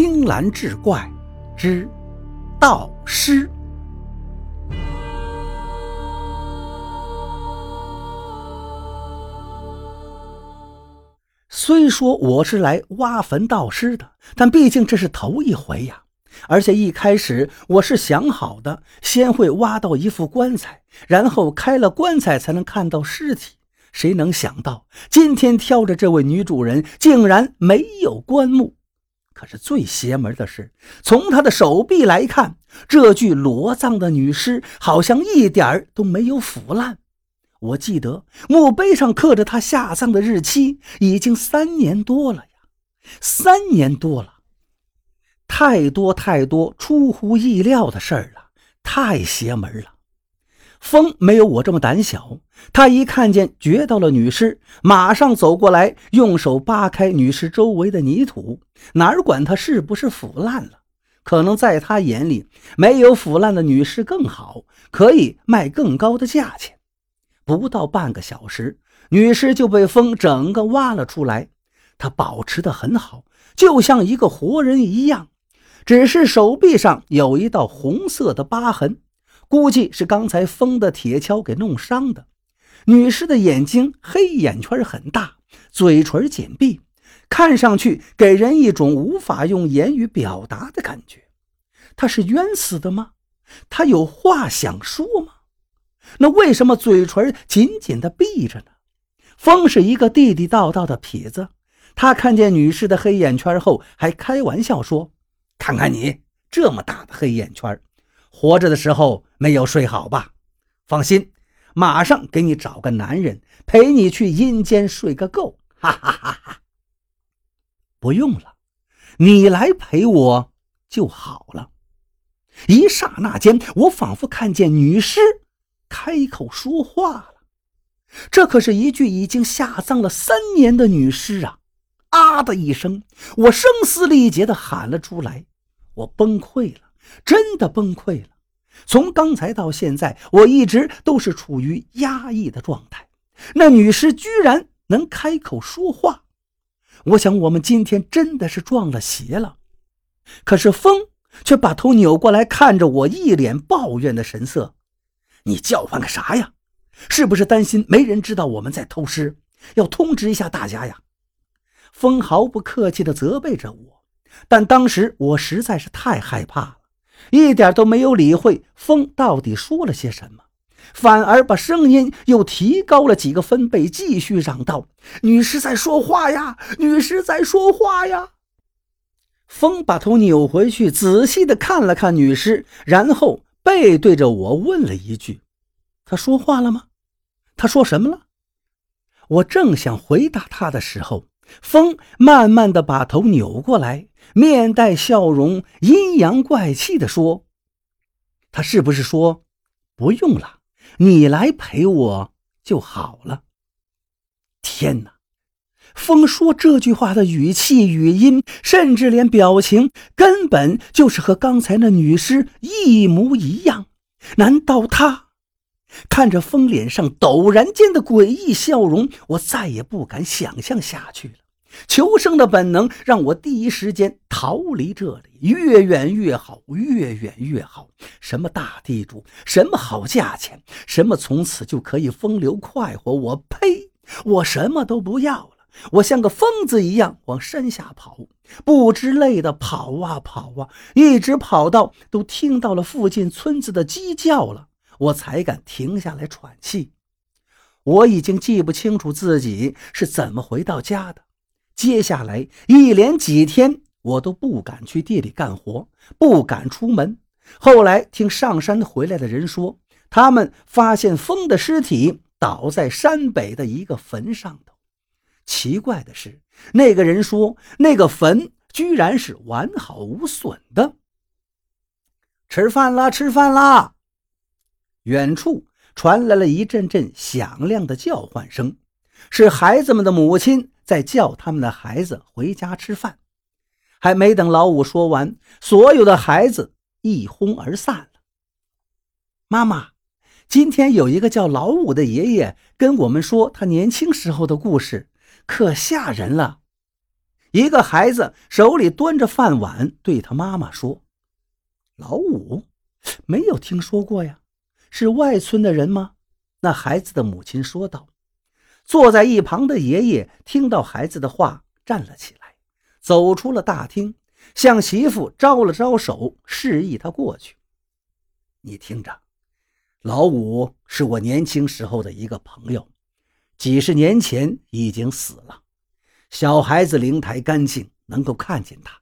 青蓝志怪之盗尸。虽说我是来挖坟盗尸的，但毕竟这是头一回呀。而且一开始我是想好的，先会挖到一副棺材，然后开了棺材才能看到尸体。谁能想到今天挑着这位女主人竟然没有棺木？可是最邪门的是，从她的手臂来看，这具裸葬的女尸好像一点儿都没有腐烂。我记得墓碑上刻着她下葬的日期，已经三年多了呀，三年多了。太多太多出乎意料的事儿了，太邪门了。风没有我这么胆小，他一看见掘到了女尸，马上走过来，用手扒开女尸周围的泥土，哪管她是不是腐烂了？可能在他眼里，没有腐烂的女尸更好，可以卖更高的价钱。不到半个小时，女尸就被风整个挖了出来，她保持得很好，就像一个活人一样。只是手臂上有一道红色的疤痕，估计是刚才风的铁锹给弄伤的。女尸的眼睛黑眼圈很大，嘴唇紧闭，看上去给人一种无法用言语表达的感觉。她是冤死的吗？她有话想说吗？那为什么嘴唇紧紧地闭着呢？风是一个地地道道的痞子，他看见女士的黑眼圈后，还开玩笑说。看看你这么大的黑眼圈，活着的时候没有睡好吧？放心，马上给你找个男人陪你去阴间睡个够！哈哈哈哈！不用了，你来陪我就好了。一刹那间，我仿佛看见女尸开口说话了。这可是一具已经下葬了三年的女尸啊！啊的一声，我声嘶力竭地喊了出来。我崩溃了，真的崩溃了。从刚才到现在，我一直都是处于压抑的状态。那女尸居然能开口说话，我想我们今天真的是撞了邪了。可是风却把头扭过来看着我，一脸抱怨的神色：“你叫唤个啥呀？是不是担心没人知道我们在偷尸？要通知一下大家呀？”风毫不客气地责备着我。但当时我实在是太害怕，一点都没有理会风到底说了些什么，反而把声音又提高了几个分贝，继续嚷道：“女尸在说话呀，女尸在说话呀！”风把头扭回去，仔细的看了看女尸，然后背对着我问了一句：“她说话了吗？她说什么了？”我正想回答他的时候，风慢慢的把头扭过来。面带笑容，阴阳怪气的说：“他是不是说不用了？你来陪我就好了。”天哪！风说这句话的语气、语音，甚至连表情，根本就是和刚才那女尸一模一样。难道他看着风脸上陡然间的诡异笑容，我再也不敢想象下去了。求生的本能让我第一时间逃离这里，越远越好，越远越好。什么大地主，什么好价钱，什么从此就可以风流快活，我呸！我什么都不要了。我像个疯子一样往山下跑，不知累的跑啊跑啊，一直跑到都听到了附近村子的鸡叫了，我才敢停下来喘气。我已经记不清楚自己是怎么回到家的。接下来一连几天，我都不敢去地里干活，不敢出门。后来听上山回来的人说，他们发现风的尸体倒在山北的一个坟上头。奇怪的是，那个人说，那个坟居然是完好无损的。吃饭啦，吃饭啦！远处传来了一阵阵响亮的叫唤声，是孩子们的母亲。在叫他们的孩子回家吃饭，还没等老五说完，所有的孩子一哄而散了。妈妈，今天有一个叫老五的爷爷跟我们说他年轻时候的故事，可吓人了。一个孩子手里端着饭碗，对他妈妈说：“老五，没有听说过呀，是外村的人吗？”那孩子的母亲说道。坐在一旁的爷爷听到孩子的话，站了起来，走出了大厅，向媳妇招了招手，示意他过去。你听着，老五是我年轻时候的一个朋友，几十年前已经死了。小孩子灵台干净，能够看见他，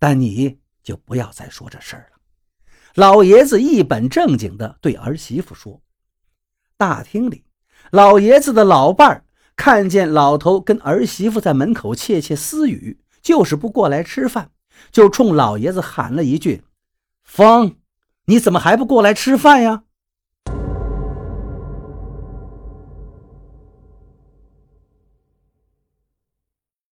但你就不要再说这事儿了。老爷子一本正经地对儿媳妇说。大厅里，老爷子的老伴儿看见老头跟儿媳妇在门口窃窃私语，就是不过来吃饭，就冲老爷子喊了一句：“风，你怎么还不过来吃饭呀？”